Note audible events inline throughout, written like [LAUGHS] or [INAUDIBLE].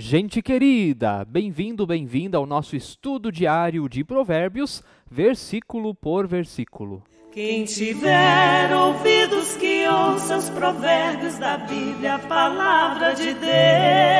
Gente querida, bem-vindo, bem-vinda ao nosso estudo diário de Provérbios, versículo por versículo. Quem tiver ouvidos que ouça os provérbios da Bíblia, a palavra de Deus.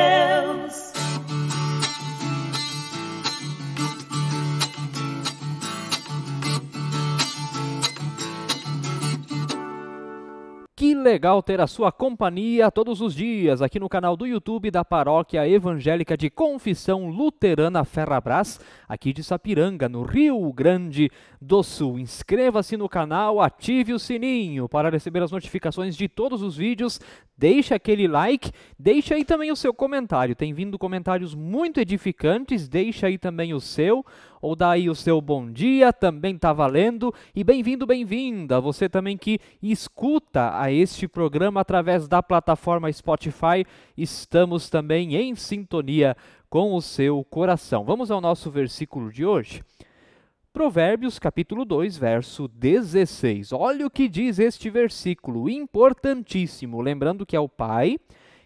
Legal ter a sua companhia todos os dias aqui no canal do YouTube da Paróquia Evangélica de Confissão Luterana Ferrabras, aqui de Sapiranga, no Rio Grande do Sul. Inscreva-se no canal, ative o sininho para receber as notificações de todos os vídeos. Deixe aquele like, deixe aí também o seu comentário. Tem vindo comentários muito edificantes, deixe aí também o seu ou daí o seu bom dia, também está valendo. E bem-vindo, bem-vinda, você também que escuta a este programa através da plataforma Spotify, estamos também em sintonia com o seu coração. Vamos ao nosso versículo de hoje. Provérbios capítulo 2, verso 16. Olha o que diz este versículo, importantíssimo, lembrando que é o pai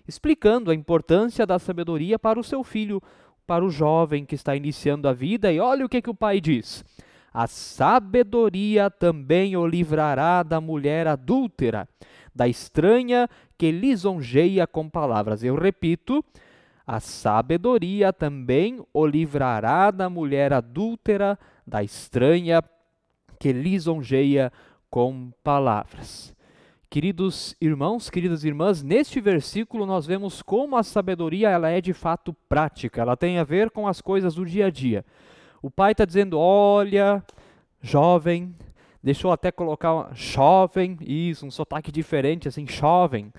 explicando a importância da sabedoria para o seu filho para o jovem que está iniciando a vida, e olha o que, que o pai diz: A sabedoria também o livrará da mulher adúltera, da estranha que lisonjeia com palavras. Eu repito, a sabedoria também o livrará da mulher adúltera, da estranha que lisonjeia com palavras. Queridos irmãos, queridas irmãs, neste versículo nós vemos como a sabedoria ela é de fato prática, ela tem a ver com as coisas do dia a dia. O pai está dizendo: olha, jovem, deixou até colocar jovem, isso, um sotaque diferente, assim, jovem.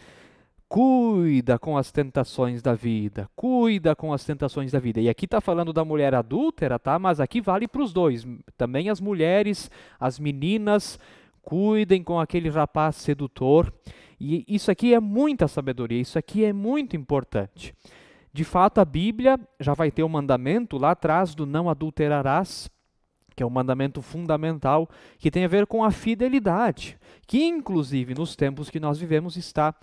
Cuida com as tentações da vida, cuida com as tentações da vida. E aqui está falando da mulher adúltera, tá? Mas aqui vale para os dois, também as mulheres, as meninas cuidem com aquele rapaz sedutor. E isso aqui é muita sabedoria, isso aqui é muito importante. De fato, a Bíblia já vai ter o um mandamento lá atrás do não adulterarás, que é um mandamento fundamental, que tem a ver com a fidelidade, que inclusive nos tempos que nós vivemos está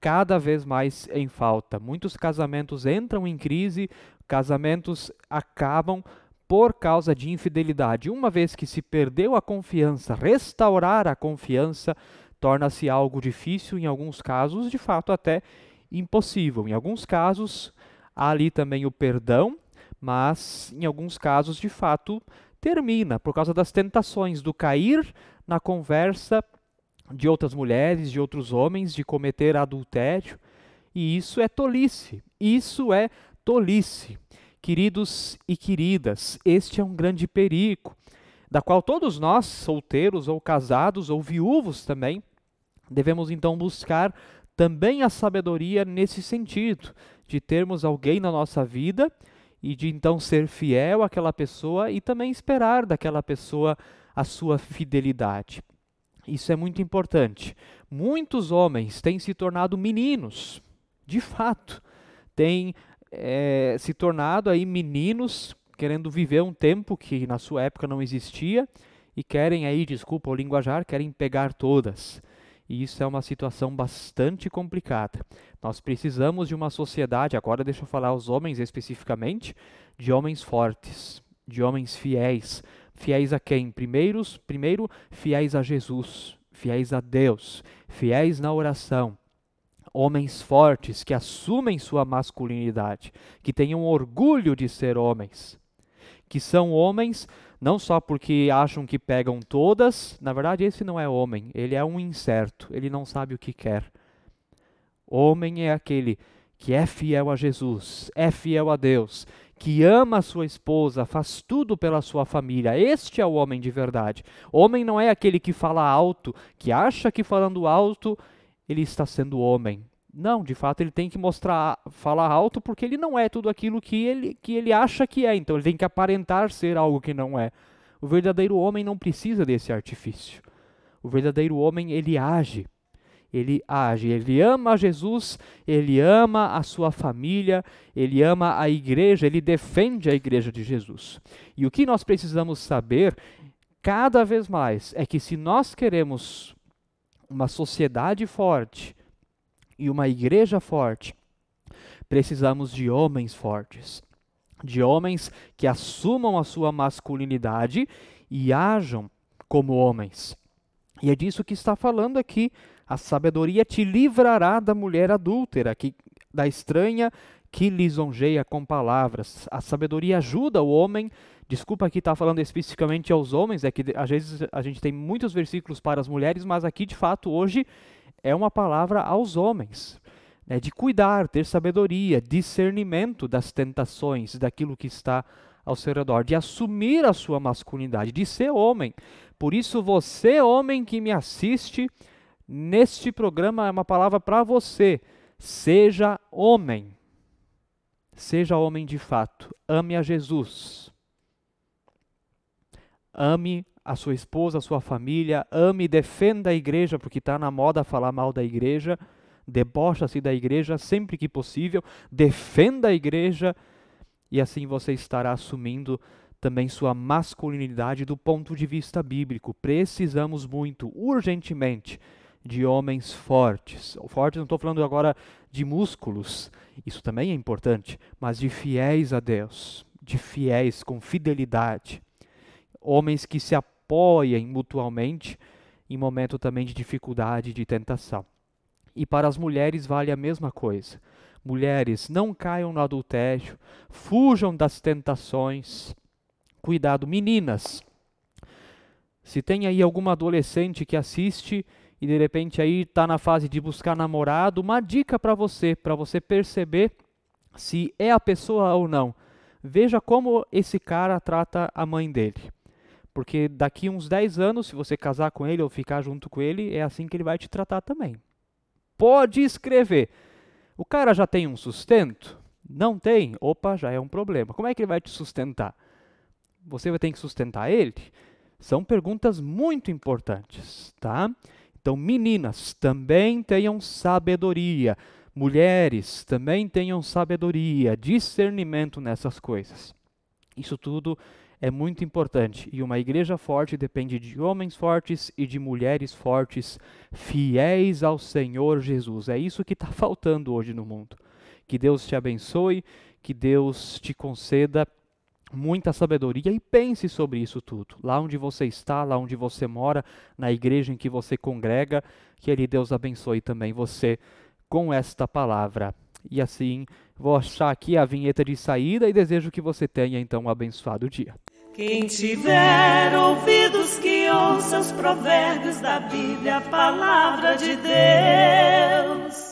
cada vez mais em falta. Muitos casamentos entram em crise, casamentos acabam por causa de infidelidade. Uma vez que se perdeu a confiança, restaurar a confiança torna-se algo difícil, em alguns casos, de fato, até impossível. Em alguns casos, há ali também o perdão, mas em alguns casos, de fato, termina por causa das tentações do cair na conversa de outras mulheres, de outros homens, de cometer adultério. E isso é tolice. Isso é tolice. Queridos e queridas, este é um grande perigo, da qual todos nós, solteiros ou casados ou viúvos também, devemos então buscar também a sabedoria nesse sentido, de termos alguém na nossa vida e de então ser fiel àquela pessoa e também esperar daquela pessoa a sua fidelidade. Isso é muito importante. Muitos homens têm se tornado meninos, de fato, têm é, se tornado aí meninos querendo viver um tempo que na sua época não existia e querem aí, desculpa o linguajar, querem pegar todas. E isso é uma situação bastante complicada. Nós precisamos de uma sociedade, agora deixa eu falar aos homens especificamente, de homens fortes, de homens fiéis. Fiéis a quem? Primeiros, primeiro, fiéis a Jesus, fiéis a Deus, fiéis na oração, homens fortes que assumem sua masculinidade, que tenham orgulho de ser homens, que são homens não só porque acham que pegam todas, na verdade esse não é homem, ele é um incerto, ele não sabe o que quer. Homem é aquele que é fiel a Jesus, é fiel a Deus, que ama a sua esposa, faz tudo pela sua família. Este é o homem de verdade. Homem não é aquele que fala alto, que acha que falando alto ele está sendo homem. Não, de fato ele tem que mostrar, falar alto porque ele não é tudo aquilo que ele, que ele acha que é. Então ele tem que aparentar ser algo que não é. O verdadeiro homem não precisa desse artifício. O verdadeiro homem ele age. Ele age, ele ama Jesus, ele ama a sua família, ele ama a igreja, ele defende a igreja de Jesus. E o que nós precisamos saber cada vez mais é que se nós queremos uma sociedade forte e uma igreja forte, Precisamos de homens fortes, de homens que assumam a sua masculinidade e ajam como homens. E é disso que está falando aqui. A sabedoria te livrará da mulher adúltera, que, da estranha que lisonjeia com palavras. A sabedoria ajuda o homem. Desculpa aqui estar tá falando especificamente aos homens, é que às vezes a gente tem muitos versículos para as mulheres, mas aqui de fato hoje é uma palavra aos homens. Né, de cuidar, ter sabedoria, discernimento das tentações, daquilo que está ao seu redor, de assumir a sua masculinidade, de ser homem. Por isso, você, homem que me assiste, neste programa é uma palavra para você. Seja homem. Seja homem de fato. Ame a Jesus. Ame a sua esposa, a sua família. Ame e defenda a igreja, porque está na moda falar mal da igreja. Debocha-se da igreja sempre que possível. Defenda a igreja. E assim você estará assumindo também sua masculinidade do ponto de vista bíblico. Precisamos muito, urgentemente, de homens fortes. Fortes, não estou falando agora de músculos, isso também é importante, mas de fiéis a Deus, de fiéis com fidelidade. Homens que se apoiem mutualmente em momento também de dificuldade, de tentação. E para as mulheres vale a mesma coisa. Mulheres, não caiam no adultério, fujam das tentações. Cuidado, meninas. Se tem aí alguma adolescente que assiste e de repente aí está na fase de buscar namorado, uma dica para você, para você perceber se é a pessoa ou não. Veja como esse cara trata a mãe dele. Porque daqui uns 10 anos, se você casar com ele ou ficar junto com ele, é assim que ele vai te tratar também. Pode escrever. O cara já tem um sustento? Não tem? Opa, já é um problema. Como é que ele vai te sustentar? Você vai ter que sustentar ele? São perguntas muito importantes, tá? Então, meninas, também tenham sabedoria. Mulheres, também tenham sabedoria, discernimento nessas coisas. Isso tudo é muito importante. E uma igreja forte depende de homens fortes e de mulheres fortes, fiéis ao Senhor Jesus. É isso que está [LAUGHS] faltando hoje no mundo. Que Deus te abençoe, que Deus te conceda muita sabedoria e pense sobre isso tudo. Lá onde você está, lá onde você mora, na igreja em que você congrega, que ele Deus abençoe também você com esta palavra. E assim, vou achar aqui a vinheta de saída e desejo que você tenha então um abençoado dia. Quem tiver ouvidos que ouça os provérbios da Bíblia, a palavra de Deus.